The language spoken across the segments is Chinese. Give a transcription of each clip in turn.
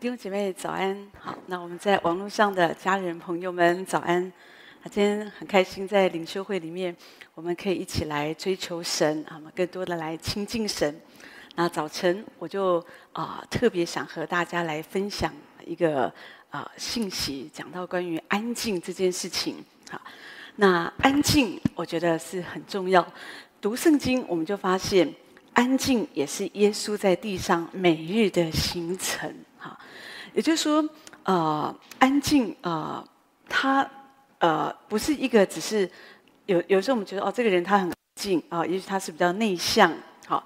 弟兄姐妹早安，好，那我们在网络上的家人朋友们早安。啊今天很开心，在领袖会里面，我们可以一起来追求神啊，我们更多的来亲近神。那早晨我就啊、特别想和大家来分享一个啊、信息，讲到关于安静这件事情。好，那安静我觉得是很重要。读圣经我们就发现，安静也是耶稣在地上每日的行程。也就是说，呃，安静，呃，他，呃，不是一个只是有有时候我们觉得哦，这个人他很静啊，也许他是比较内向，好，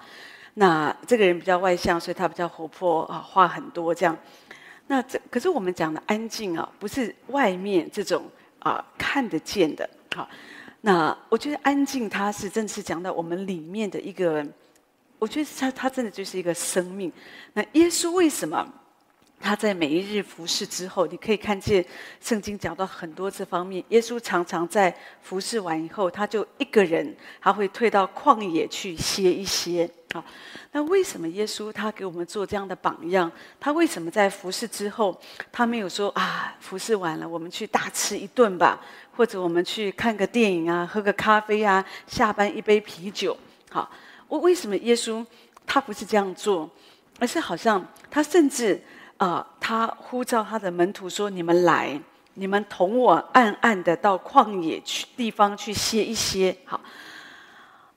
那这个人比较外向，所以他比较活泼啊，话很多这样。那这可是我们讲的安静啊，不是外面这种啊看得见的。好，那我觉得安静，它是真是讲到我们里面的一个，我觉得他他真的就是一个生命。那耶稣为什么？他在每一日服侍之后，你可以看见圣经讲到很多这方面。耶稣常常在服侍完以后，他就一个人，他会退到旷野去歇一歇。好，那为什么耶稣他给我们做这样的榜样？他为什么在服侍之后，他没有说啊，服侍完了，我们去大吃一顿吧，或者我们去看个电影啊，喝个咖啡啊，下班一杯啤酒。好，我为什么耶稣他不是这样做，而是好像他甚至。啊、他呼召他的门徒说：“你们来，你们同我暗暗的到旷野去地方去歇一歇。”好，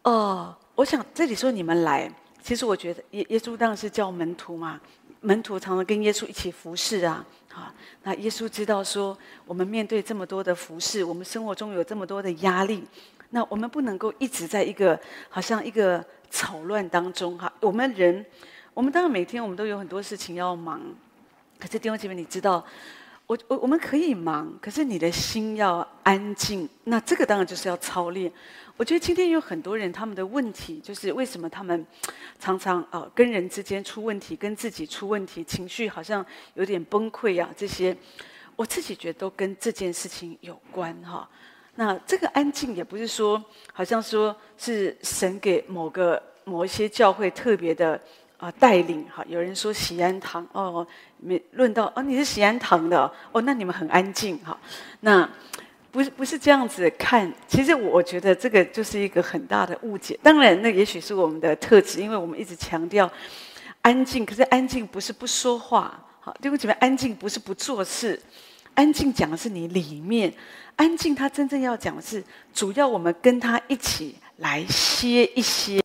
哦、呃，我想这里说你们来，其实我觉得耶耶稣当然是叫门徒嘛，门徒常常跟耶稣一起服侍啊。好，那耶稣知道说，我们面对这么多的服侍，我们生活中有这么多的压力，那我们不能够一直在一个好像一个吵乱当中哈。我们人，我们当然每天我们都有很多事情要忙。可是弟兄姐妹，你知道，我我我们可以忙，可是你的心要安静。那这个当然就是要操练。我觉得今天有很多人，他们的问题就是为什么他们常常呃跟人之间出问题，跟自己出问题，情绪好像有点崩溃啊。这些我自己觉得都跟这件事情有关哈。那这个安静也不是说好像说是神给某个某一些教会特别的。啊，带领哈，有人说喜安堂哦，没论到哦，你是喜安堂的哦，那你们很安静哈。那不是不是这样子看，其实我觉得这个就是一个很大的误解。当然，那也许是我们的特质，因为我们一直强调安静，可是安静不是不说话，好，对不起，安静不是不做事，安静讲的是你里面安静。他真正要讲的是，主要我们跟他一起来歇一歇。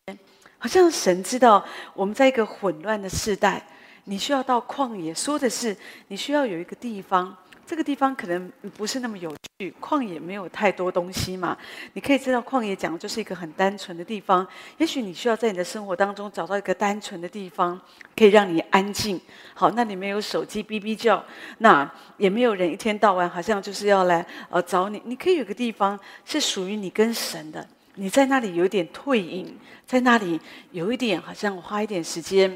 好像神知道我们在一个混乱的时代，你需要到旷野，说的是你需要有一个地方，这个地方可能不是那么有趣，旷野没有太多东西嘛。你可以知道旷野讲的就是一个很单纯的地方，也许你需要在你的生活当中找到一个单纯的地方，可以让你安静。好，那里没有手机哔哔叫，那也没有人一天到晚好像就是要来呃找你，你可以有个地方是属于你跟神的。你在那里有点退隐，在那里有一点好像花一点时间，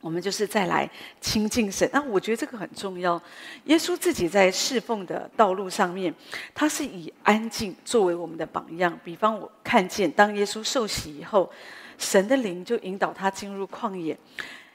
我们就是再来亲近神。那我觉得这个很重要。耶稣自己在侍奉的道路上面，他是以安静作为我们的榜样。比方我看见，当耶稣受洗以后，神的灵就引导他进入旷野。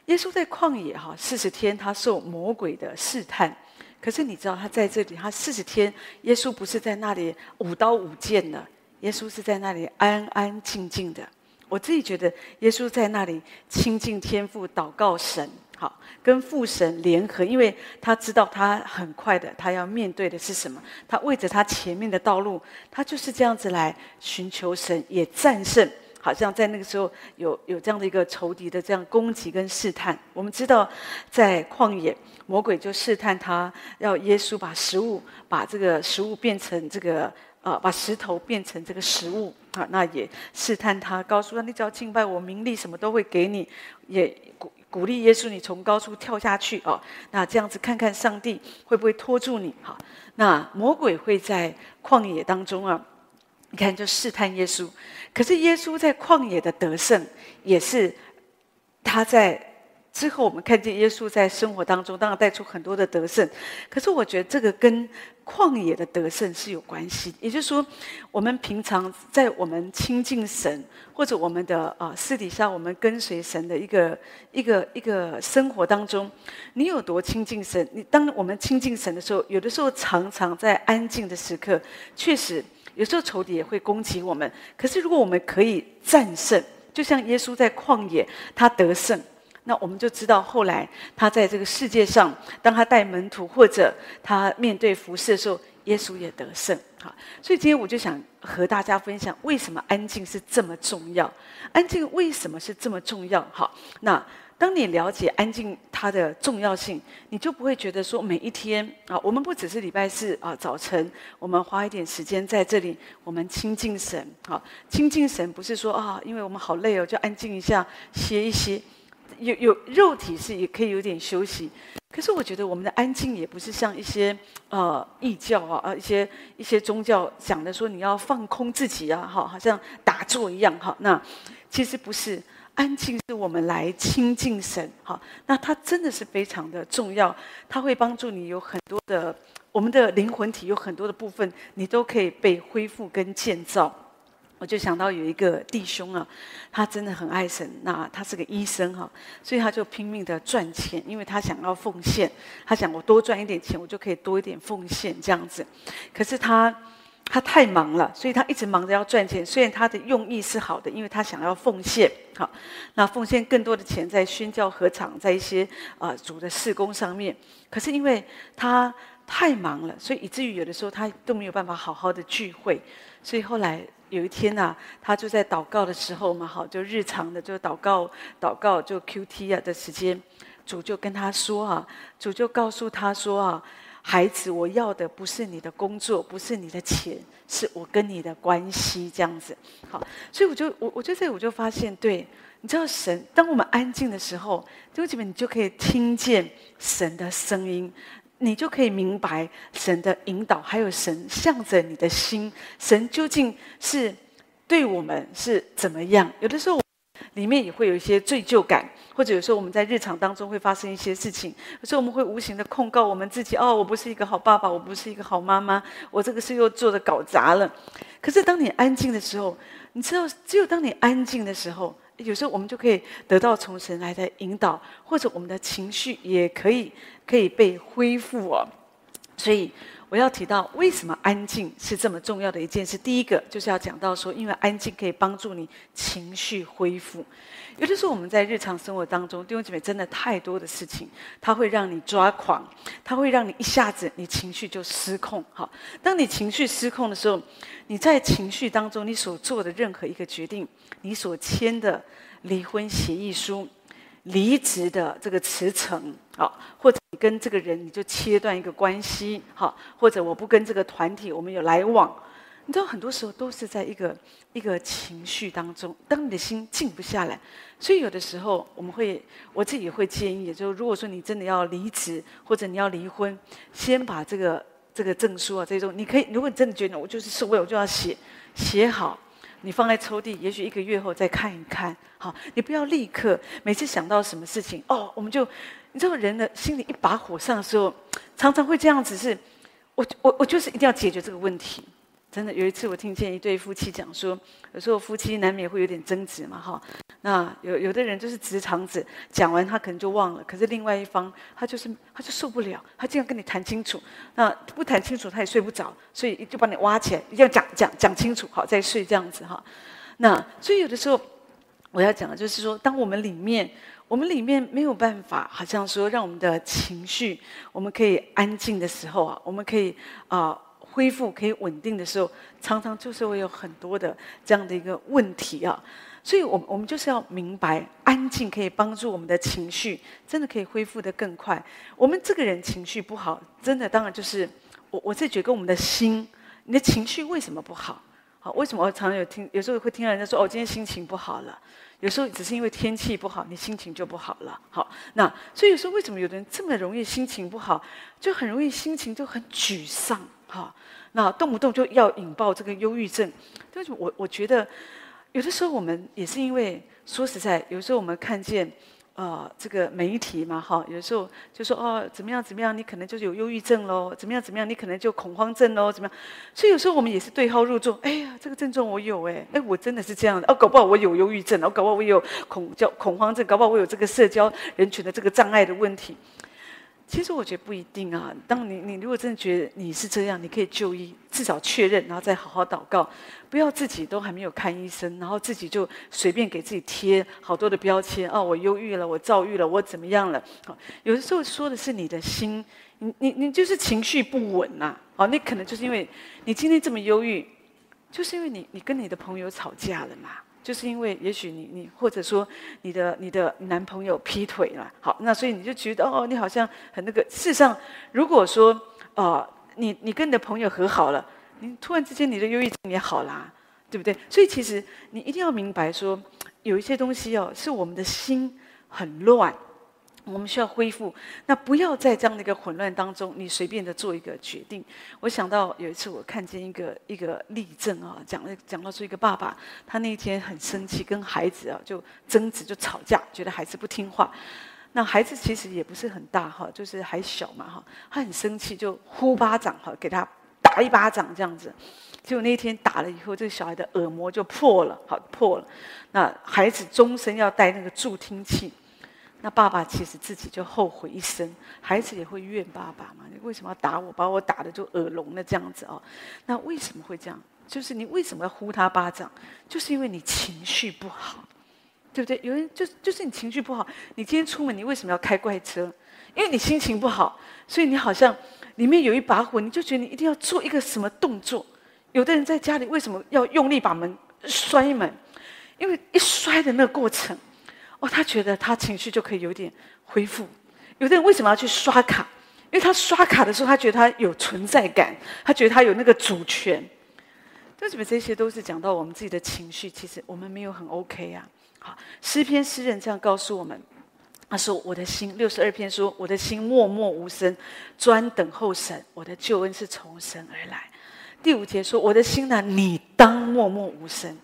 耶稣在旷野哈四十天，他受魔鬼的试探。可是你知道他在这里，他四十天，耶稣不是在那里舞刀舞剑的。耶稣是在那里安安静静的，我自己觉得耶稣在那里亲近天父，祷告神，好跟父神联合，因为他知道他很快的，他要面对的是什么？他为着他前面的道路，他就是这样子来寻求神，也战胜，好像在那个时候有有这样的一个仇敌的这样攻击跟试探。我们知道在旷野，魔鬼就试探他，要耶稣把食物，把这个食物变成这个。啊，把石头变成这个食物啊，那也试探他，告诉他，你只要敬拜我，名利什么都会给你，也鼓鼓励耶稣，你从高处跳下去啊。那这样子看看上帝会不会拖住你？哈，那魔鬼会在旷野当中啊，你看就试探耶稣。可是耶稣在旷野的得胜，也是他在之后我们看见耶稣在生活当中，当然带出很多的得胜。可是我觉得这个跟旷野的得胜是有关系。也就是说，我们平常在我们亲近神，或者我们的啊私底下我们跟随神的一个一个一个生活当中，你有多亲近神？你当我们亲近神的时候，有的时候常常在安静的时刻，确实有时候仇敌也会攻击我们。可是如果我们可以战胜，就像耶稣在旷野，他得胜，那我们就知道后来他在这个世界上，当他带门徒或者他面对服侍的时候，耶稣也得胜。好，所以今天我就想和大家分享，为什么安静是这么重要？安静为什么是这么重要？好，那。当你了解安静它的重要性，你就不会觉得说每一天啊，我们不只是礼拜四啊早晨，我们花一点时间在这里，我们亲近神。好，亲近神不是说啊，因为我们好累哦，就安静一下歇一歇。有有肉体是也可以有点休息，可是我觉得我们的安静也不是像一些呃异教啊啊一些一些宗教讲的说你要放空自己啊，好，好像打坐一样哈。那其实不是。安静是我们来亲近神，好，那它真的是非常的重要，它会帮助你有很多的，我们的灵魂体有很多的部分，你都可以被恢复跟建造。我就想到有一个弟兄啊，他真的很爱神，那他是个医生哈，所以他就拼命的赚钱，因为他想要奉献，他想我多赚一点钱，我就可以多一点奉献这样子，可是他。他太忙了，所以他一直忙着要赚钱。虽然他的用意是好的，因为他想要奉献，好，那奉献更多的钱在宣教合场，在一些啊、呃、主的事工上面。可是因为他太忙了，所以以至于有的时候他都没有办法好好的聚会。所以后来有一天呐、啊，他就在祷告的时候嘛，好，就日常的就祷告，祷告就 QT 啊的时间，主就跟他说啊，主就告诉他说啊。孩子，我要的不是你的工作，不是你的钱，是我跟你的关系这样子。好，所以我就我我就在我就发现，对，你知道神，当我们安静的时候，就基本你就可以听见神的声音，你就可以明白神的引导，还有神向着你的心，神究竟是对我们是怎么样？有的时候。里面也会有一些罪疚感，或者有时候我们在日常当中会发生一些事情，有时候我们会无形的控告我们自己：哦，我不是一个好爸爸，我不是一个好妈妈，我这个事又做的搞砸了。可是当你安静的时候，你知道，只有当你安静的时候，有时候我们就可以得到从神来的引导，或者我们的情绪也可以可以被恢复哦。所以。我要提到为什么安静是这么重要的一件事。第一个就是要讲到说，因为安静可以帮助你情绪恢复。有的时候我们在日常生活当中，弟兄姐妹真的太多的事情，它会让你抓狂，它会让你一下子你情绪就失控。好，当你情绪失控的时候，你在情绪当中你所做的任何一个决定，你所签的离婚协议书。离职的这个辞呈，好，或者你跟这个人你就切断一个关系，好，或者我不跟这个团体我们有来往，你知道很多时候都是在一个一个情绪当中，当你的心静不下来，所以有的时候我们会，我自己会建议，就如果说你真的要离职或者你要离婚，先把这个这个证书啊这种，你可以，如果你真的觉得我就是受不了，我就要写写好。你放在抽屉，也许一个月后再看一看。好，你不要立刻每次想到什么事情哦，我们就你知道人的心里一把火上的时候，常常会这样子是，是我我我就是一定要解决这个问题。真的有一次我听见一对夫妻讲说，有时候夫妻难免会有点争执嘛，哈。那有有的人就是直肠子，讲完他可能就忘了，可是另外一方他就是他就受不了，他竟然跟你谈清楚，那不谈清楚他也睡不着，所以就把你挖起来，一定要讲讲讲清楚，好再睡这样子哈。那所以有的时候我要讲的就是说，当我们里面我们里面没有办法，好像说让我们的情绪我们可以安静的时候啊，我们可以啊。恢复可以稳定的时候，常常就是会有很多的这样的一个问题啊，所以，我我们就是要明白，安静可以帮助我们的情绪，真的可以恢复得更快。我们这个人情绪不好，真的当然就是我我自己觉得我们的心，你的情绪为什么不好？好，为什么我常常有听，有时候会听到人家说，哦，今天心情不好了。有时候只是因为天气不好，你心情就不好了。好，那所以有时候为什么有的人这么容易心情不好，就很容易心情就很沮丧？哈，那动不动就要引爆这个忧郁症。但是？我我觉得有的时候我们也是因为说实在，有时候我们看见呃，这个媒体嘛，哈，有时候就说哦，怎么样怎么样，你可能就是有忧郁症喽，怎么样怎么样，你可能就恐慌症喽，怎么样？所以有时候我们也是对号入座。哎呀，这个症状我有哎，哎，我真的是这样的哦，搞不好我有忧郁症，哦，搞不好我有恐叫恐慌症，搞不好我有这个社交人群的这个障碍的问题。其实我觉得不一定啊。当你你如果真的觉得你是这样，你可以就医，至少确认，然后再好好祷告。不要自己都还没有看医生，然后自己就随便给自己贴好多的标签。哦，我忧郁了，我躁郁了，我怎么样了？好，有的时候说的是你的心，你你你就是情绪不稳呐。哦，那可能就是因为你今天这么忧郁，就是因为你你跟你的朋友吵架了嘛。就是因为，也许你你或者说你的你的男朋友劈腿了，好，那所以你就觉得哦，你好像很那个。事实上，如果说哦、呃，你你跟你的朋友和好了，你突然之间你的忧郁症也好啦，对不对？所以其实你一定要明白说，有一些东西哦，是我们的心很乱。我们需要恢复，那不要在这样的一个混乱当中，你随便的做一个决定。我想到有一次，我看见一个一个例证啊，讲了讲到说一个爸爸，他那一天很生气，跟孩子啊就争执就吵架，觉得孩子不听话。那孩子其实也不是很大哈，就是还小嘛哈，他很生气就呼巴掌哈，给他打一巴掌这样子。结果那天打了以后，这个小孩的耳膜就破了，好破了。那孩子终身要戴那个助听器。那爸爸其实自己就后悔一生，孩子也会怨爸爸嘛？你为什么要打我？把我打得就耳聋了这样子哦？那为什么会这样？就是你为什么要呼他巴掌？就是因为你情绪不好，对不对？有人就就是你情绪不好，你今天出门你为什么要开怪车？因为你心情不好，所以你好像里面有一把火，你就觉得你一定要做一个什么动作。有的人在家里为什么要用力把门摔门？因为一摔的那个过程。哦，他觉得他情绪就可以有点恢复。有的人为什么要去刷卡？因为他刷卡的时候，他觉得他有存在感，他觉得他有那个主权。为什么这些都是讲到我们自己的情绪？其实我们没有很 OK 啊。好，诗篇诗人这样告诉我们：他说，我的心六十二篇说，我的心默默无声，专等候神，我的救恩是从神而来。第五节说，我的心呢，你当默默无声，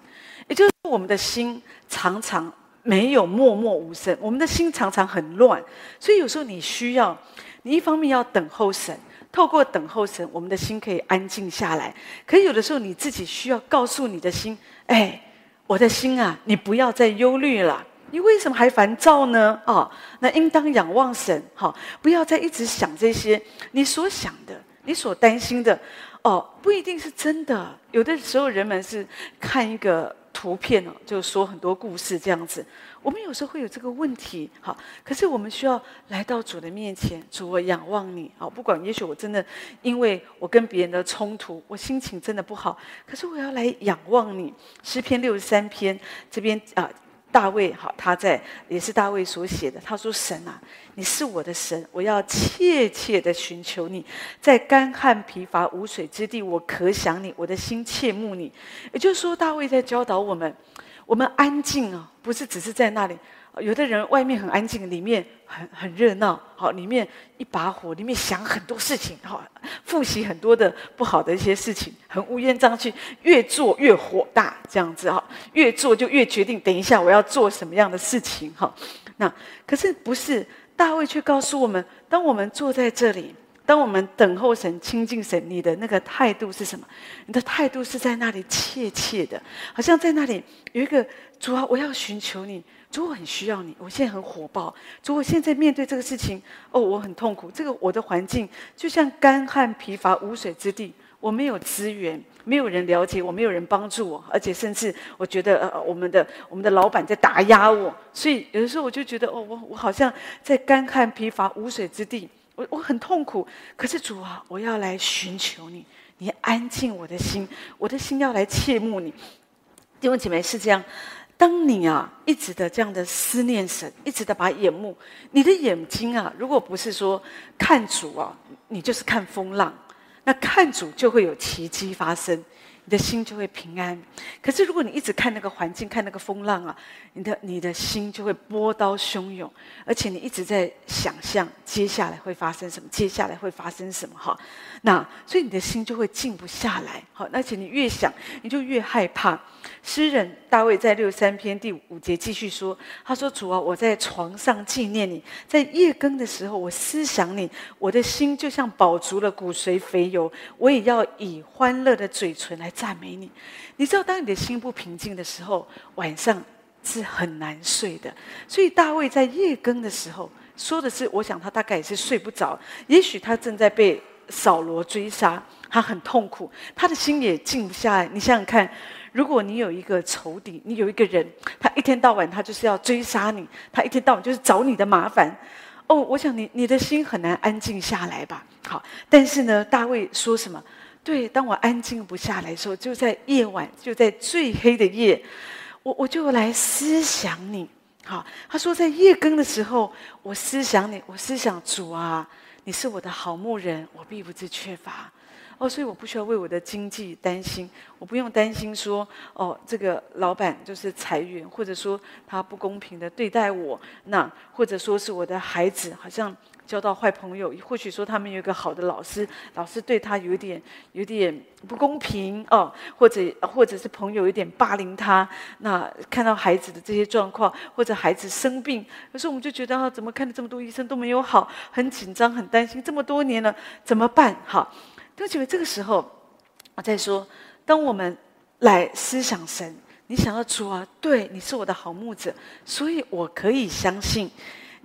也就是我们的心常常。没有默默无声，我们的心常常很乱，所以有时候你需要，你一方面要等候神，透过等候神，我们的心可以安静下来。可有的时候你自己需要告诉你的心，哎，我的心啊，你不要再忧虑了，你为什么还烦躁呢？哦，那应当仰望神，哈、不要再一直想这些你所想的，你所担心的，哦，不一定是真的。有的时候人们是看一个。图片哦，就说很多故事这样子。我们有时候会有这个问题，好，可是我们需要来到主的面前，主，我仰望你，好，不管也许我真的因为我跟别人的冲突，我心情真的不好，可是我要来仰望你。诗篇六十三篇这边啊。大卫好，他在也是大卫所写的。他说：“神啊，你是我的神，我要切切的寻求你，在干旱疲乏无水之地，我可想你，我的心切慕你。”也就是说，大卫在教导我们，我们安静啊，不是只是在那里。有的人外面很安静，里面很很热闹。好，里面一把火，里面想很多事情。好，复习很多的不好的一些事情，很乌烟瘴气，越做越火大，这样子哈，越做就越决定，等一下我要做什么样的事情哈。那可是不是大卫却告诉我们，当我们坐在这里，当我们等候神、亲近神，你的那个态度是什么？你的态度是在那里切切的，好像在那里有一个主啊，我要寻求你。主，我很需要你。我现在很火爆。主，我现在面对这个事情，哦，我很痛苦。这个我的环境就像干旱疲乏无水之地，我没有资源，没有人了解我，没有人帮助我，而且甚至我觉得，呃，我们的我们的老板在打压我。所以有的时候我就觉得，哦，我我好像在干旱疲乏无水之地，我我很痛苦。可是主啊，我要来寻求你，你安静我的心，我的心要来切慕你。弟兄姐妹是这样。当你啊一直的这样的思念神，一直的把眼目，你的眼睛啊，如果不是说看主啊，你就是看风浪，那看主就会有奇迹发生。你的心就会平安。可是如果你一直看那个环境，看那个风浪啊，你的你的心就会波涛汹涌，而且你一直在想象接下来会发生什么，接下来会发生什么哈。那所以你的心就会静不下来，好，而且你越想，你就越害怕。诗人大卫在六十三篇第五节继续说：“他说主啊，我在床上纪念你，在夜更的时候，我思想你，我的心就像饱足了骨髓肥油，我也要以欢乐的嘴唇来赞美你。你知道，当你的心不平静的时候，晚上是很难睡的。所以大卫在夜更的时候说的是，我想他大概也是睡不着，也许他正在被。”扫罗追杀，他很痛苦，他的心也静不下来。你想想看，如果你有一个仇敌，你有一个人，他一天到晚他就是要追杀你，他一天到晚就是找你的麻烦。哦，我想你你的心很难安静下来吧？好，但是呢，大卫说什么？对，当我安静不下来的时候，就在夜晚，就在最黑的夜，我我就来思想你。好，他说在夜更的时候，我思想你，我思想主啊。你是我的好牧人，我必不致缺乏。哦，所以我不需要为我的经济担心，我不用担心说，哦，这个老板就是裁员，或者说他不公平的对待我，那或者说是我的孩子好像。交到坏朋友，或许说他们有一个好的老师，老师对他有点有点不公平哦，或者或者是朋友有点霸凌他。那看到孩子的这些状况，或者孩子生病，有时候我们就觉得啊，怎么看了这么多医生都没有好，很紧张，很担心，这么多年了怎么办？好，对不起，这个时候我再说，当我们来思想神，你想要主啊，对，你是我的好牧者，所以我可以相信。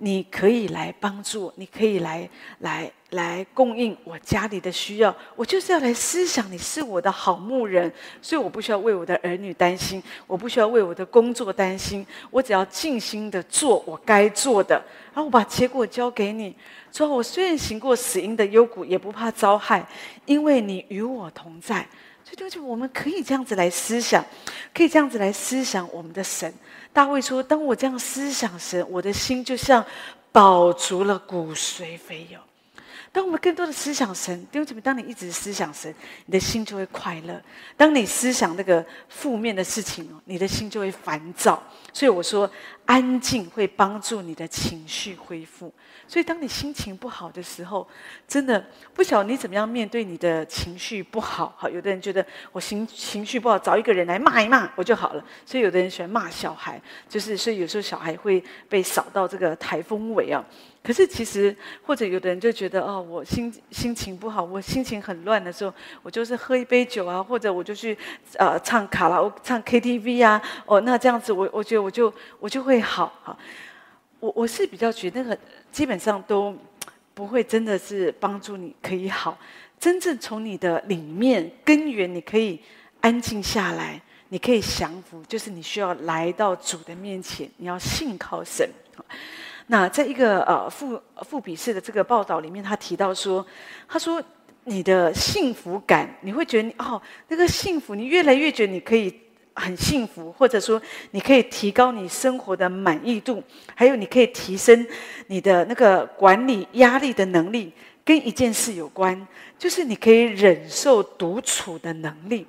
你可以来帮助，你可以来来来供应我家里的需要。我就是要来思想，你是我的好牧人，所以我不需要为我的儿女担心，我不需要为我的工作担心，我只要尽心的做我该做的，然后我把结果交给你。说我虽然行过死荫的幽谷，也不怕遭害，因为你与我同在。所以，就是，我们可以这样子来思想，可以这样子来思想我们的神。大卫说：“当我这样思想神，我的心就像饱足了骨髓肥油。当我们更多的思想神，弟兄姊妹，当你一直思想神，你的心就会快乐。当你思想那个负面的事情，你的心就会烦躁。所以我说，安静会帮助你的情绪恢复。”所以，当你心情不好的时候，真的不晓得你怎么样面对你的情绪不好。好，有的人觉得我情情绪不好，找一个人来骂一骂我就好了。所以，有的人喜欢骂小孩，就是所以有时候小孩会被扫到这个台风尾啊。可是其实，或者有的人就觉得哦，我心心情不好，我心情很乱的时候，我就是喝一杯酒啊，或者我就去呃唱卡拉 o、唱 KTV 啊。哦，那这样子我我觉得我就我就会好好。我我是比较觉得那个基本上都不会真的是帮助你可以好，真正从你的里面根源，你可以安静下来，你可以降服，就是你需要来到主的面前，你要信靠神。那在一个呃富富比士的这个报道里面，他提到说，他说你的幸福感，你会觉得哦那个幸福，你越来越觉得你可以。很幸福，或者说你可以提高你生活的满意度，还有你可以提升你的那个管理压力的能力，跟一件事有关，就是你可以忍受独处的能力。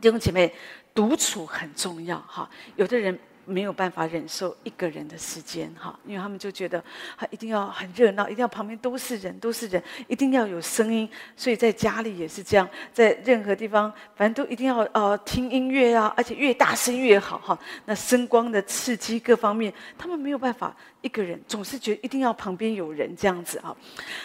弟兄姐妹，独处很重要哈，有的人。没有办法忍受一个人的时间，哈，因为他们就觉得，他一定要很热闹，一定要旁边都是人，都是人，一定要有声音。所以在家里也是这样，在任何地方，反正都一定要呃听音乐啊，而且越大声越好，哈。那声光的刺激各方面，他们没有办法。一个人总是觉得一定要旁边有人这样子啊，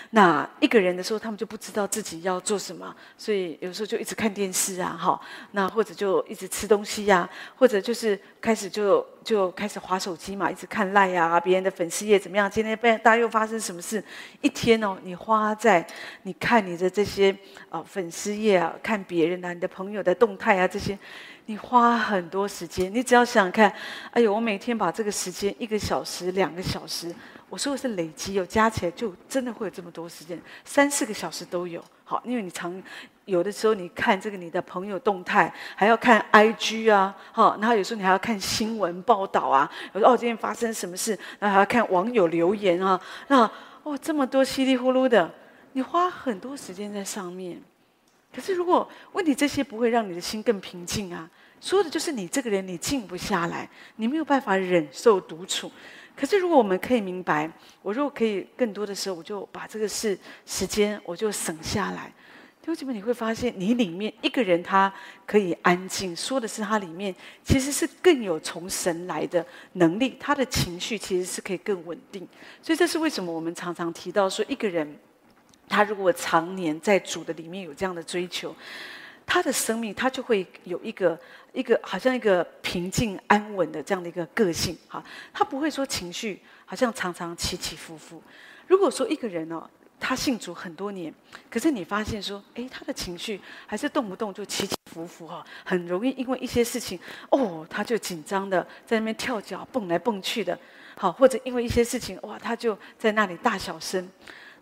那一个人的时候，他们就不知道自己要做什么，所以有时候就一直看电视啊，哈，那或者就一直吃东西呀，或者就是开始就就开始划手机嘛，一直看赖呀，别人的粉丝页怎么样？今天被大家又发生什么事？一天哦，你花在你看你的这些啊粉丝页啊，看别人啊，你的朋友的动态啊这些。你花很多时间，你只要想想看，哎呦，我每天把这个时间一个小时、两个小时，我说的是累积，有加起来就真的会有这么多时间，三四个小时都有。好，因为你常有的时候你看这个你的朋友动态，还要看 IG 啊，好，然后有时候你还要看新闻报道啊，有时候哦今天发生什么事，然后还要看网友留言啊，那哦这么多稀里呼噜的，你花很多时间在上面。可是如果问题这些不会让你的心更平静啊，说的就是你这个人你静不下来，你没有办法忍受独处。可是如果我们可以明白，我如果可以更多的时候，我就把这个事时间我就省下来。弟兄姐妹，你会发现，你里面一个人他可以安静，说的是他里面其实是更有从神来的能力，他的情绪其实是可以更稳定。所以这是为什么我们常常提到说，一个人他如果常年在主的里面有这样的追求，他的生命他就会有一个一个好像一个平静安稳的这样的一个个性哈，他不会说情绪好像常常起起伏伏。如果说一个人哦。他信主很多年，可是你发现说，诶，他的情绪还是动不动就起起伏伏哈，很容易因为一些事情，哦，他就紧张的在那边跳脚蹦来蹦去的，好，或者因为一些事情，哇，他就在那里大小声。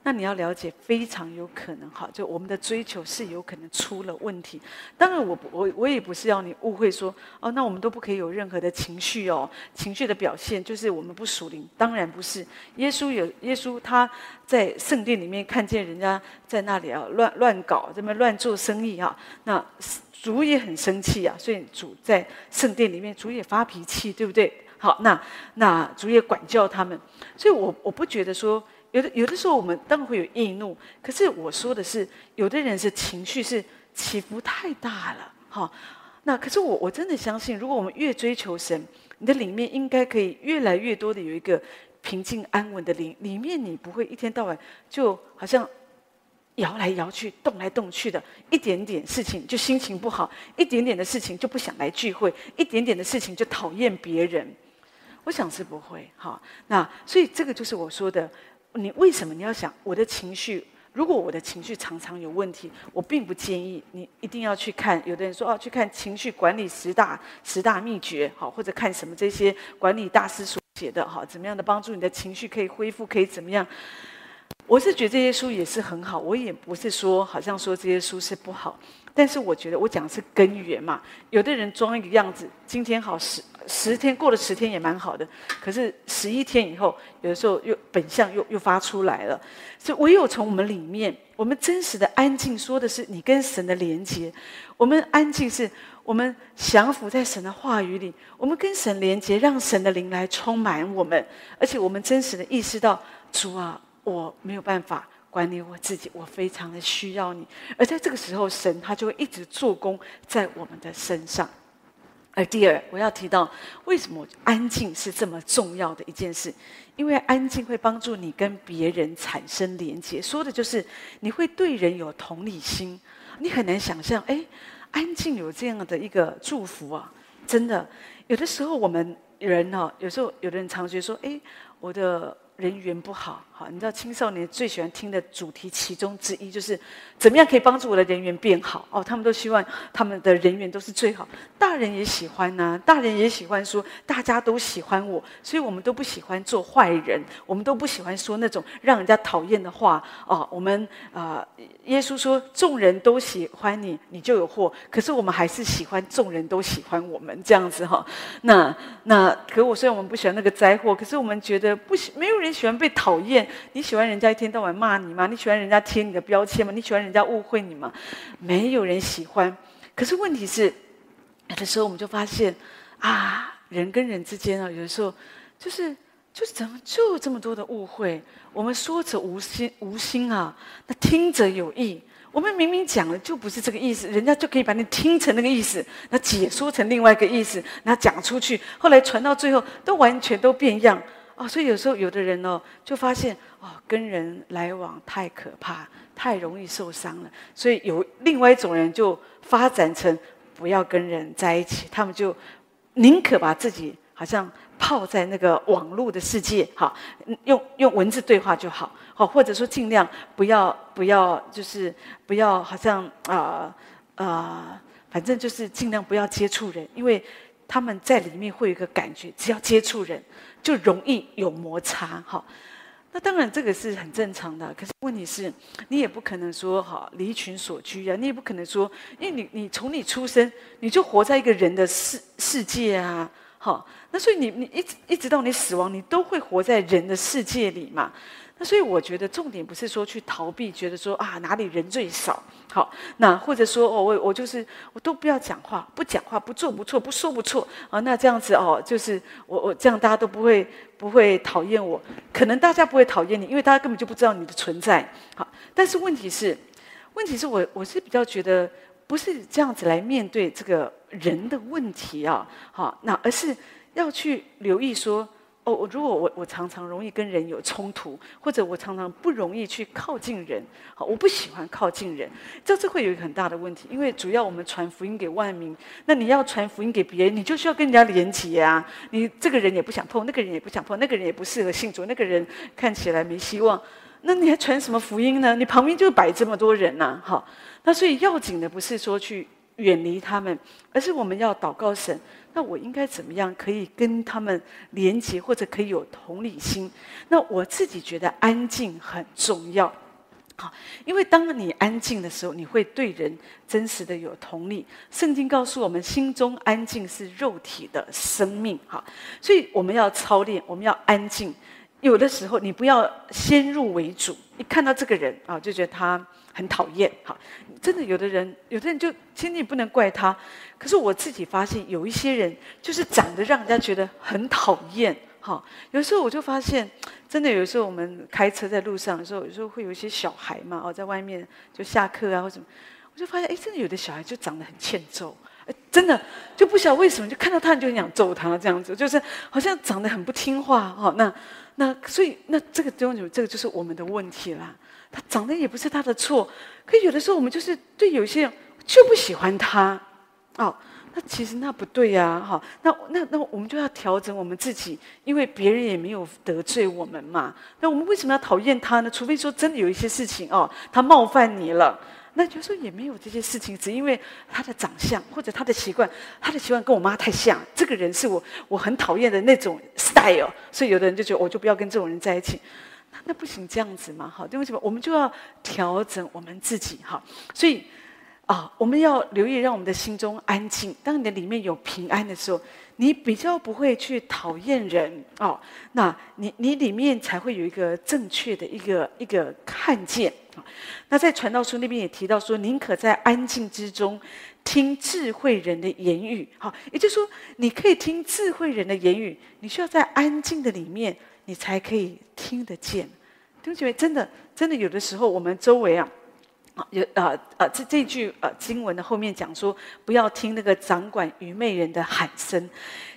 那你要了解，非常有可能哈，就我们的追求是有可能出了问题。当然我，我我我也不是要你误会说，哦，那我们都不可以有任何的情绪哦，情绪的表现就是我们不属灵。当然不是，耶稣有耶稣他在圣殿里面看见人家在那里啊乱乱搞，这么乱做生意啊，那主也很生气啊，所以主在圣殿里面，主也发脾气，对不对？好，那那主也管教他们，所以我我不觉得说。有的有的时候，我们当然会有易怒，可是我说的是，有的人是情绪是起伏太大了，哈。那可是我我真的相信，如果我们越追求神，你的里面应该可以越来越多的有一个平静安稳的灵，里面你不会一天到晚就好像摇来摇去、动来动去的，一点点事情就心情不好，一点点的事情就不想来聚会，一点点的事情就讨厌别人。我想是不会，哈。那所以这个就是我说的。你为什么你要想我的情绪？如果我的情绪常常有问题，我并不建议你一定要去看。有的人说哦，去看情绪管理十大十大秘诀，好，或者看什么这些管理大师所写的，好，怎么样的帮助你的情绪可以恢复，可以怎么样？我是觉得这些书也是很好，我也不是说好像说这些书是不好。但是我觉得我讲的是根源嘛，有的人装一个样子，今天好十十天过了十天也蛮好的，可是十一天以后，有的时候又本相又又发出来了。所以唯有从我们里面，我们真实的安静，说的是你跟神的连接。我们安静是我们降服在神的话语里，我们跟神连接，让神的灵来充满我们，而且我们真实的意识到，主啊，我没有办法。管理我自己，我非常的需要你。而在这个时候，神他就会一直做工在我们的身上。而第二，我要提到为什么安静是这么重要的一件事？因为安静会帮助你跟别人产生连接，说的就是你会对人有同理心。你很难想象，哎，安静有这样的一个祝福啊！真的，有的时候我们人呢，有时候有的人常觉得说，哎，我的。人缘不好，你知道青少年最喜欢听的主题其中之一就是怎么样可以帮助我的人缘变好哦，他们都希望他们的人缘都是最好。大人也喜欢呐、啊，大人也喜欢说大家都喜欢我，所以我们都不喜欢做坏人，我们都不喜欢说那种让人家讨厌的话哦。我们啊、耶稣说众人都喜欢你，你就有祸。可是我们还是喜欢众人都喜欢我们这样子哈。那那可我虽然我们不喜欢那个灾祸，可是我们觉得不喜没有人。喜欢被讨厌？你喜欢人家一天到晚骂你吗？你喜欢人家贴你的标签吗？你喜欢人家误会你吗？没有人喜欢。可是问题是，有的时候我们就发现啊，人跟人之间啊，有的时候就是就是怎么就这么多的误会？我们说者无心无心啊，那听者有意。我们明明讲的就不是这个意思，人家就可以把你听成那个意思，那解说成另外一个意思，那讲出去，后来传到最后都完全都变样。哦，所以有时候有的人哦，就发现哦，跟人来往太可怕，太容易受伤了。所以有另外一种人就发展成不要跟人在一起，他们就宁可把自己好像泡在那个网络的世界，好，用用文字对话就好，好，或者说尽量不要不要，就是不要好像啊啊、呃呃，反正就是尽量不要接触人，因为他们在里面会有一个感觉，只要接触人。就容易有摩擦，哈。那当然这个是很正常的。可是问题是，你也不可能说哈离群索居啊，你也不可能说，因为你你从你出生你就活在一个人的世世界啊，好。那所以你你一直一直到你死亡，你都会活在人的世界里嘛。所以我觉得重点不是说去逃避，觉得说啊哪里人最少，好，那或者说哦我我就是我都不要讲话，不讲话，不做不错，不说不错啊，那这样子哦，就是我我这样大家都不会不会讨厌我，可能大家不会讨厌你，因为大家根本就不知道你的存在，好，但是问题是，问题是我我是比较觉得不是这样子来面对这个人的问题啊，好，那而是要去留意说。哦，如果我我常常容易跟人有冲突，或者我常常不容易去靠近人，好，我不喜欢靠近人，这这会有一个很大的问题，因为主要我们传福音给万民，那你要传福音给别人，你就需要跟人家连结啊，你这个人也不想碰，那个人也不想碰，那个人也不适合信主，那个人看起来没希望，那你还传什么福音呢？你旁边就摆这么多人呐，好，那所以要紧的不是说去远离他们，而是我们要祷告神。那我应该怎么样可以跟他们连接，或者可以有同理心？那我自己觉得安静很重要，好，因为当你安静的时候，你会对人真实的有同理。圣经告诉我们，心中安静是肉体的生命，好，所以我们要操练，我们要安静。有的时候，你不要先入为主，一看到这个人啊，就觉得他很讨厌，好，真的有的人，有的人就其实你不能怪他。可是我自己发现，有一些人就是长得让人家觉得很讨厌，哈。有时候我就发现，真的有时候我们开车在路上的时候，有时候会有一些小孩嘛，哦，在外面就下课啊或什么，我就发现，哎，真的有的小孩就长得很欠揍，真的就不晓得为什么，就看到他你就很想揍他这样子，就是好像长得很不听话，哈。那那所以那这个东西，这个就是我们的问题啦。他长得也不是他的错，可有的时候我们就是对有些人就不喜欢他。哦，那其实那不对呀，哈，那那那我们就要调整我们自己，因为别人也没有得罪我们嘛。那我们为什么要讨厌他呢？除非说真的有一些事情哦，他冒犯你了，那就说也没有这些事情，只因为他的长相或者他的习惯，他的习惯跟我妈太像，这个人是我我很讨厌的那种 style，所以有的人就觉得我就不要跟这种人在一起，那那不行这样子嘛，哈，因为什么？我们就要调整我们自己，哈，所以。啊，我们要留意，让我们的心中安静。当你的里面有平安的时候，你比较不会去讨厌人哦。那你你里面才会有一个正确的一个一个看见。那在传道书那边也提到说，宁可在安静之中听智慧人的言语。好，也就是说，你可以听智慧人的言语，你需要在安静的里面，你才可以听得见。弟兄姐妹，真的真的，有的时候我们周围啊。有啊啊，这这句呃经文的后面讲说，不要听那个掌管愚昧人的喊声。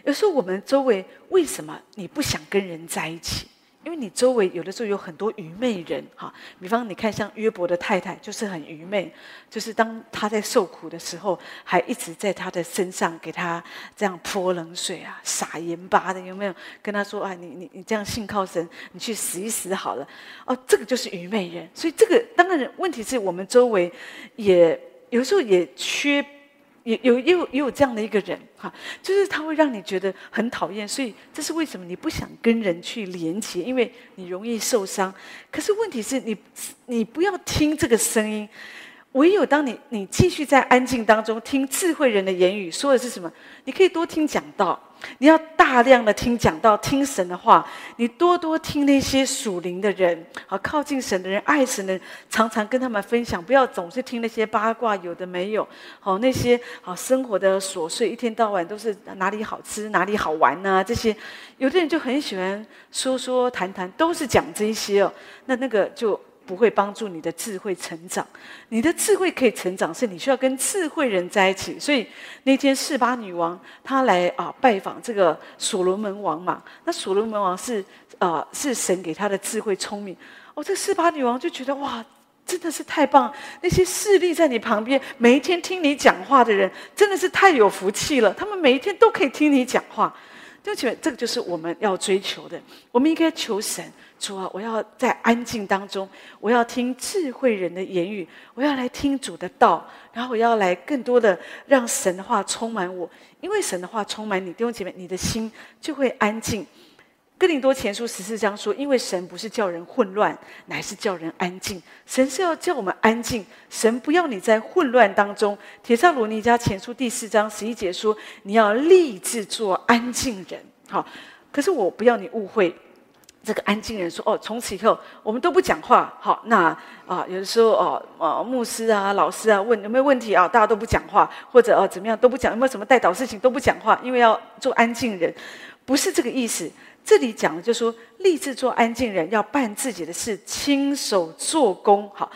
有时候我们周围为什么你不想跟人在一起？因为你周围有的时候有很多愚昧人哈，比方你看像约伯的太太就是很愚昧，就是当他在受苦的时候，还一直在他的身上给他这样泼冷水啊，撒盐巴的，有没有？跟他说啊，你你你这样信靠神，你去死一死好了。哦，这个就是愚昧人。所以这个当然问题是我们周围也有时候也缺。也有也有也有这样的一个人哈，就是他会让你觉得很讨厌，所以这是为什么你不想跟人去连接，因为你容易受伤。可是问题是你你不要听这个声音，唯有当你你继续在安静当中听智慧人的言语，说的是什么？你可以多听讲道。你要大量的听讲道，听神的话。你多多听那些属灵的人，好靠近神的人，爱神的人，常常跟他们分享。不要总是听那些八卦，有的没有。好那些好生活的琐碎，一天到晚都是哪里好吃，哪里好玩呐、这些有的人就很喜欢说说谈谈，都是讲这些哦。那那个就。不会帮助你的智慧成长，你的智慧可以成长，是你需要跟智慧人在一起。所以那天示巴女王她来啊拜访这个所罗门王嘛，那所罗门王是啊是神给他的智慧聪明哦，这示巴女王就觉得哇，真的是太棒！那些势力在你旁边，每一天听你讲话的人，真的是太有福气了。他们每一天都可以听你讲话，就觉得这个就是我们要追求的。我们应该求神。主啊，我要在安静当中，我要听智慧人的言语，我要来听主的道，然后我要来更多的让神的话充满我，因为神的话充满你，弟兄姐妹，你的心就会安静。哥林多前书十四章说，因为神不是叫人混乱，乃是叫人安静。神是要叫我们安静，神不要你在混乱当中。帖撒罗尼加前书第四章十一节说，你要立志做安静人。好，可是我不要你误会。这个安静人说：“哦，从此以后我们都不讲话。好，那啊，有的时候哦，啊，牧师啊、老师啊问有没有问题啊，大家都不讲话，或者哦怎么样都不讲，有没有什么代祷事情都不讲话，因为要做安静人，不是这个意思。这里讲的就是说，立志做安静人，要办自己的事，亲手做工。好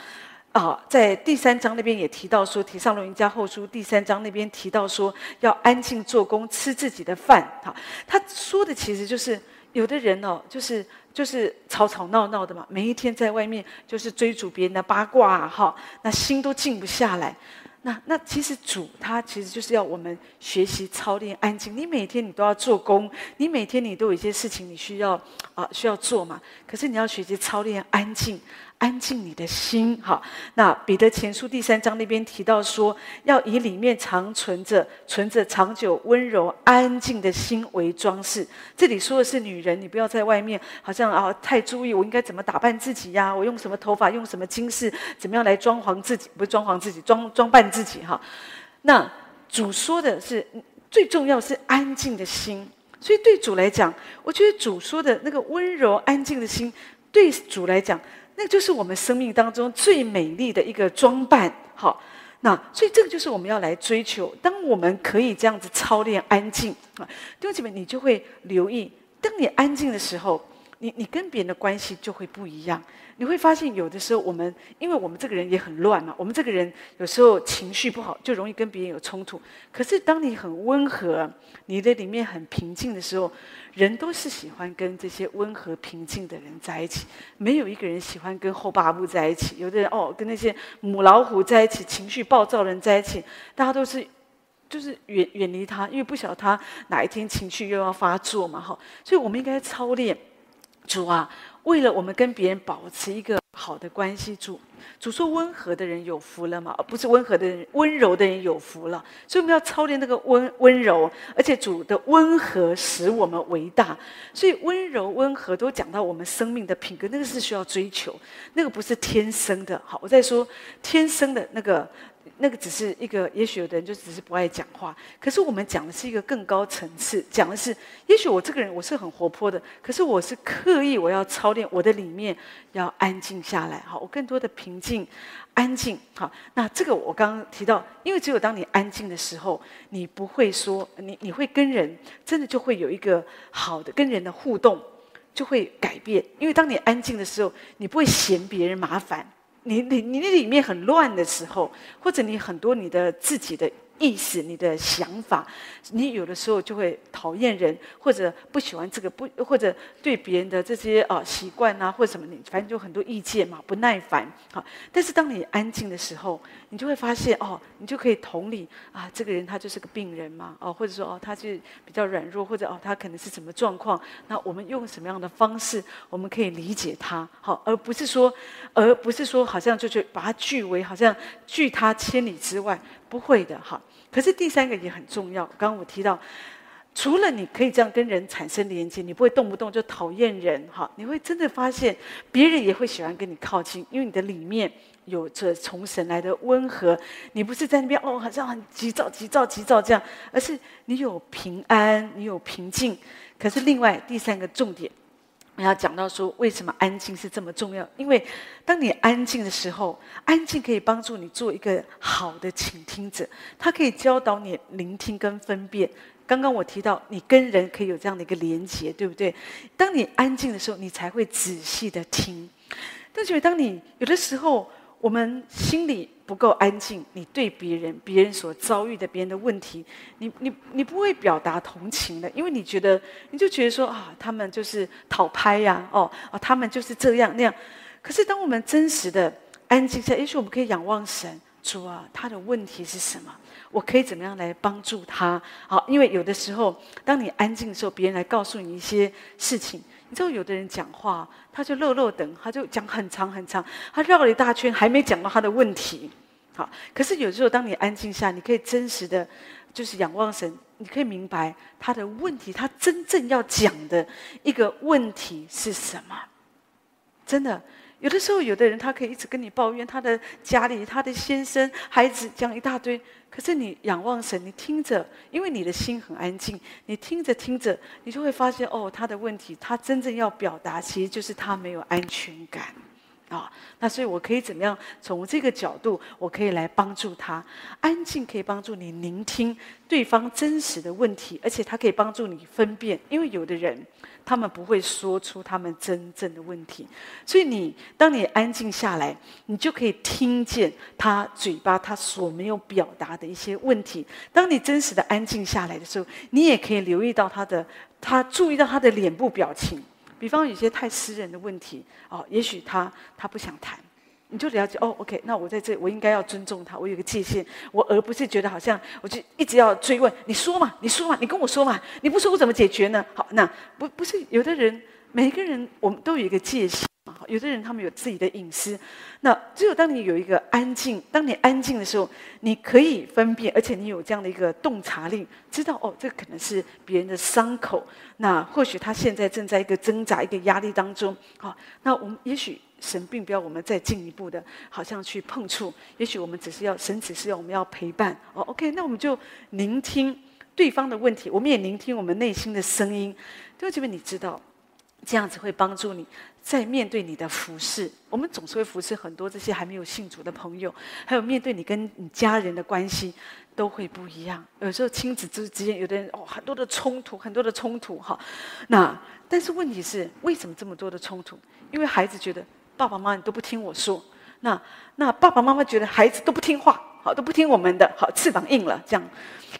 啊，在第三章那边也提到说，《提上罗云家后书》第三章那边提到说，要安静做工，吃自己的饭。好，他说的其实就是。”有的人哦，就是就是吵吵闹闹的嘛，每一天在外面就是追逐别人的八卦，哈，那心都静不下来。那那其实主他其实就是要我们学习操练安静。你每天你都要做工，你每天你都有一些事情你需要啊需要做嘛。可是你要学习操练安静。安静你的心，好。那彼得前书第三章那边提到说，要以里面常存着、存着长久温柔安静的心为装饰。这里说的是女人，你不要在外面好像啊太注意，我应该怎么打扮自己呀？我用什么头发，用什么金饰，怎么样来装潢自己？不是装潢自己，装装扮自己哈。那主说的是最重要是安静的心，所以对主来讲，我觉得主说的那个温柔安静的心，对主来讲。那就是我们生命当中最美丽的一个装扮，好，那所以这个就是我们要来追求。当我们可以这样子操练安静啊，弟兄姐妹，你就会留意，当你安静的时候，你你跟别人的关系就会不一样。你会发现，有的时候我们，因为我们这个人也很乱嘛，我们这个人有时候情绪不好，就容易跟别人有冲突。可是当你很温和，你的里面很平静的时候，人都是喜欢跟这些温和平静的人在一起。没有一个人喜欢跟后巴布在一起。有的人哦，跟那些母老虎在一起，情绪暴躁的人在一起，大家都是就是远远离他，因为不晓得他哪一天情绪又要发作嘛，哈。所以我们应该操练主啊。为了我们跟别人保持一个好的关系，主主说温和的人有福了嘛，而不是温和的人，温柔的人有福了。所以我们要操练那个温温柔，而且主的温和使我们为大。所以温柔温和都讲到我们生命的品格，那个是需要追求，那个不是天生的。好，我再说天生的那个。那个只是一个，也许有的人就只是不爱讲话。可是我们讲的是一个更高层次，讲的是，也许我这个人我是很活泼的，可是我是刻意我要操练我的里面要安静下来，好，我更多的平静、安静，好。那这个我刚刚提到，因为只有当你安静的时候，你不会说你你会跟人真的就会有一个好的跟人的互动就会改变，因为当你安静的时候，你不会嫌别人麻烦。你你你那里面很乱的时候，或者你很多你的自己的。意思，你的想法，你有的时候就会讨厌人，或者不喜欢这个，不或者对别人的这些啊习惯啊，或者什么，你反正就很多意见嘛，不耐烦。好，但是当你安静的时候，你就会发现哦，你就可以同理啊，这个人他就是个病人嘛，哦，或者说哦，他就比较软弱，或者哦，他可能是什么状况？那我们用什么样的方式，我们可以理解他？好，而不是说，而不是说，好像就去把他拒为，好像拒他千里之外。不会的，哈。可是第三个也很重要。刚刚我提到，除了你可以这样跟人产生连接，你不会动不动就讨厌人，哈。你会真的发现，别人也会喜欢跟你靠近，因为你的里面有着从神来的温和。你不是在那边哦，好像很急躁、急躁、急躁这样，而是你有平安，你有平静。可是另外第三个重点。我要讲到说，为什么安静是这么重要？因为当你安静的时候，安静可以帮助你做一个好的倾听者，它可以教导你聆听跟分辨。刚刚我提到，你跟人可以有这样的一个连结，对不对？当你安静的时候，你才会仔细的听。但是当你有的时候，我们心里不够安静，你对别人、别人所遭遇的、别人的问题，你、你、你不会表达同情的，因为你觉得，你就觉得说啊，他们就是讨拍呀，哦，啊，他们就是这样那样。可是当我们真实的安静下，也许我们可以仰望神，主啊，他的问题是什么？我可以怎么样来帮助他？好，因为有的时候，当你安静的时候，别人来告诉你一些事情。你知道，有的人讲话，他就落落等，他就讲很长很长，他绕了一大圈，还没讲到他的问题。好，可是有时候，当你安静下，你可以真实的，就是仰望神，你可以明白他的问题，他真正要讲的一个问题是什么。真的。有的时候，有的人他可以一直跟你抱怨他的家里、他的先生、孩子，讲一大堆。可是你仰望神，你听着，因为你的心很安静，你听着听着，你就会发现，哦，他的问题，他真正要表达，其实就是他没有安全感。啊，那所以我可以怎么样从这个角度，我可以来帮助他安静，可以帮助你聆听对方真实的问题，而且他可以帮助你分辨，因为有的人他们不会说出他们真正的问题，所以你当你安静下来，你就可以听见他嘴巴他所没有表达的一些问题。当你真实的安静下来的时候，你也可以留意到他的，他注意到他的脸部表情。比方有些太私人的问题，哦，也许他他不想谈，你就了解哦，OK，那我在这，我应该要尊重他，我有个界限，我而不是觉得好像我就一直要追问，你说嘛，你说嘛，你跟我说嘛，你不说我怎么解决呢？好，那不不是有的人，每个人我们都有一个界限。有的人他们有自己的隐私，那只有当你有一个安静，当你安静的时候，你可以分辨，而且你有这样的一个洞察力，知道哦，这可能是别人的伤口，那或许他现在正在一个挣扎、一个压力当中。好，那我们也许神并不要我们再进一步的，好像去碰触，也许我们只是要神只是要我们要陪伴。哦，OK，那我们就聆听对方的问题，我们也聆听我们内心的声音。弟兄姐妹，你知道，这样子会帮助你。在面对你的服侍，我们总是会服侍很多这些还没有信主的朋友，还有面对你跟你家人的关系，都会不一样。有时候亲子之之间，有的人哦，很多的冲突，很多的冲突哈。那但是问题是，为什么这么多的冲突？因为孩子觉得爸爸妈妈你都不听我说，那那爸爸妈妈觉得孩子都不听话，好，都不听我们的，好，翅膀硬了这样。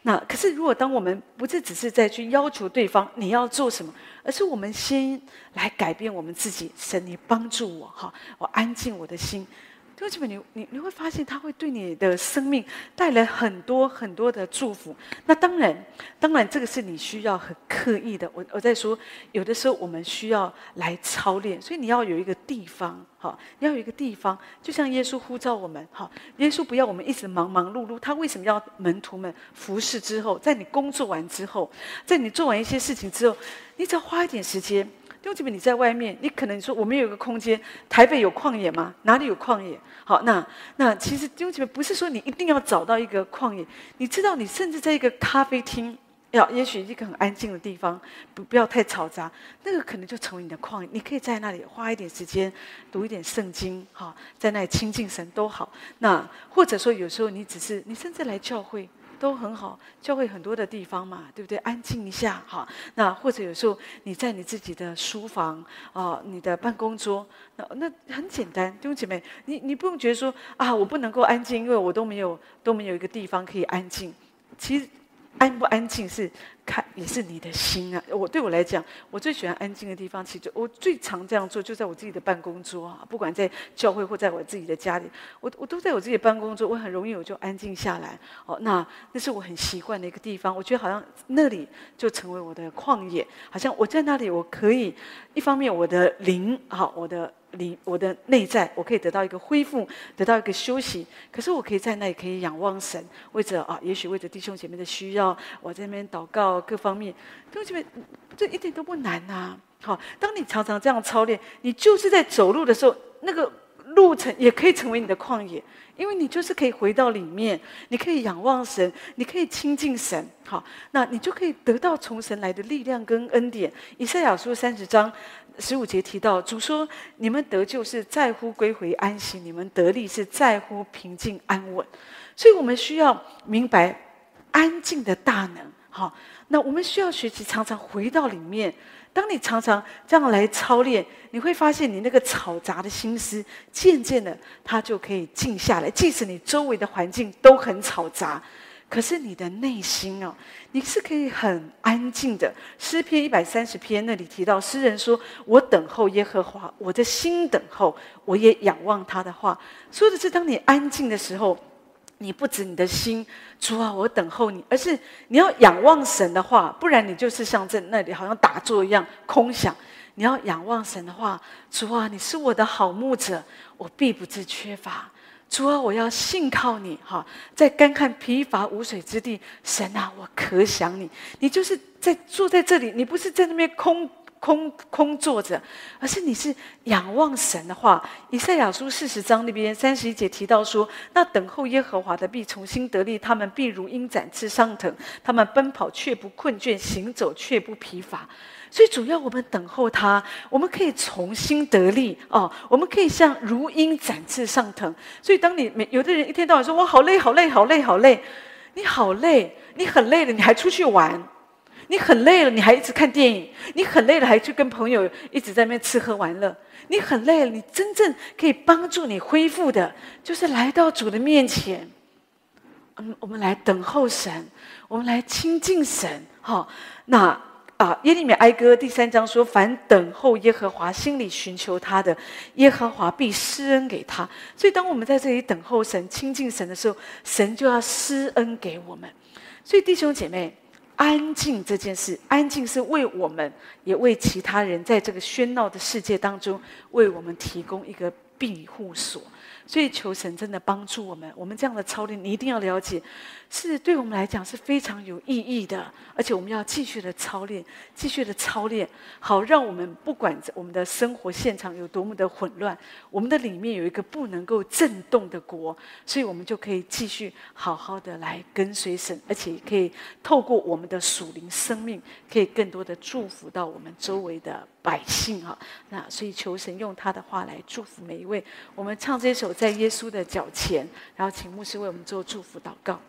那可是，如果当我们不是只是在去要求对方你要做什么，而是我们先来改变我们自己，神，你帮助我哈，我安静我的心。弟兄姊妹，你你你会发现，他会对你的生命带来很多很多的祝福。那当然，当然这个是你需要很刻意的。我我在说，有的时候我们需要来操练，所以你要有一个地方，哈，你要有一个地方，就像耶稣呼召我们，哈，耶稣不要我们一直忙忙碌碌，他为什么要门徒们服侍之后，在你工作完之后，在你做完一些事情之后，你只要花一点时间。弟兄姐妹，你在外面，你可能说我们有一个空间，台北有旷野吗？哪里有旷野？好，那那其实弟兄姐妹不是说你一定要找到一个旷野，你知道，你甚至在一个咖啡厅，要也许一个很安静的地方，不不要太嘈杂，那个可能就成为你的旷野。你可以在那里花一点时间读一点圣经，哈，在那里亲近神都好。那或者说有时候你只是你甚至来教会。都很好，教会很多的地方嘛，对不对？安静一下，哈。那或者有时候你在你自己的书房啊、你的办公桌，那那很简单，弟兄姐妹，你你不用觉得说啊，我不能够安静，因为我都没有都没有一个地方可以安静。其实。安不安静是看也是你的心啊。我对我来讲，我最喜欢安静的地方。其实我最常这样做，就在我自己的办公桌啊。不管在教会或在我自己的家里，我我都在我自己的办公桌。我很容易我就安静下来。哦，那那是我很习惯的一个地方。我觉得好像那里就成为我的旷野，好像我在那里我可以一方面我的灵好，我的。里我的内在，我可以得到一个恢复，得到一个休息。可是我可以在那里可以仰望神，为着啊，也许为着弟兄姐妹的需要，我在那边祷告各方面。弟兄姐妹，这一点都不难呐、好，当你常常这样操练，你就是在走路的时候，那个路程也可以成为你的旷野，因为你就是可以回到里面，你可以仰望神，你可以亲近神。好，那你就可以得到从神来的力量跟恩典。以赛亚书三十章。十五节提到，主说：“你们得救是在乎归回安息，你们得力是在乎平静安稳。”所以，我们需要明白安静的大能。好，那我们需要学习常常回到里面。当你常常这样来操练，你会发现你那个嘈杂的心思，渐渐的，它就可以静下来。即使你周围的环境都很嘈杂。可是你的内心哦，你是可以很安静的。诗篇一百三十篇那里提到，诗人说：“我等候耶和华，我的心等候，我也仰望他的话。”说的是，当你安静的时候，你不止你的心，主啊，我等候你，而是你要仰望神的话，不然你就是像在那里好像打坐一样空想。你要仰望神的话，主啊，你是我的好牧者，我必不致缺乏。主啊，我要信靠你哈，在干旱疲乏无水之地，神啊，我可想你。你就是在坐在这里，你不是在那边空空空坐着，而是你是仰望神的话。以赛亚书四十章那边三十一节提到说：“那等候耶和华的必重新得力，他们必如鹰展翅上腾，他们奔跑却不困倦，行走却不疲乏。”所以主要我们等候他，我们可以重新得力哦，我们可以像如鹰展翅上腾。所以当你每有的人一天到晚说：“我好累，好累，好累，好累。”你好累，你很累了，你还出去玩。你很累了，你还一直看电影；你很累了，还去跟朋友一直在那边吃喝玩乐。你很累了，你真正可以帮助你恢复的，就是来到主的面前。嗯，我们来等候神，我们来亲近神。好、那啊，耶利米哀歌第三章说：“凡等候耶和华，心里寻求他的，耶和华必施恩给他。”所以，当我们在这里等候神、亲近神的时候，神就要施恩给我们。所以，弟兄姐妹。安静这件事，安静是为我们，也为其他人，在这个喧闹的世界当中，为我们提供一个庇护所。所以，求神真的帮助我们。我们这样的操练，你一定要了解，是对我们来讲是非常有意义的。而且，我们要继续的操练，继续的操练，好让我们不管我们的生活现场有多么的混乱，我们的里面有一个不能够震动的国，所以我们就可以继续好好的来跟随神，而且可以透过我们的属灵生命，可以更多的祝福到我们周围的百姓哈。那所以，求神用他的话来祝福每一位。我们唱这首。在耶稣的脚前，然后请牧师为我们做祝福祷告。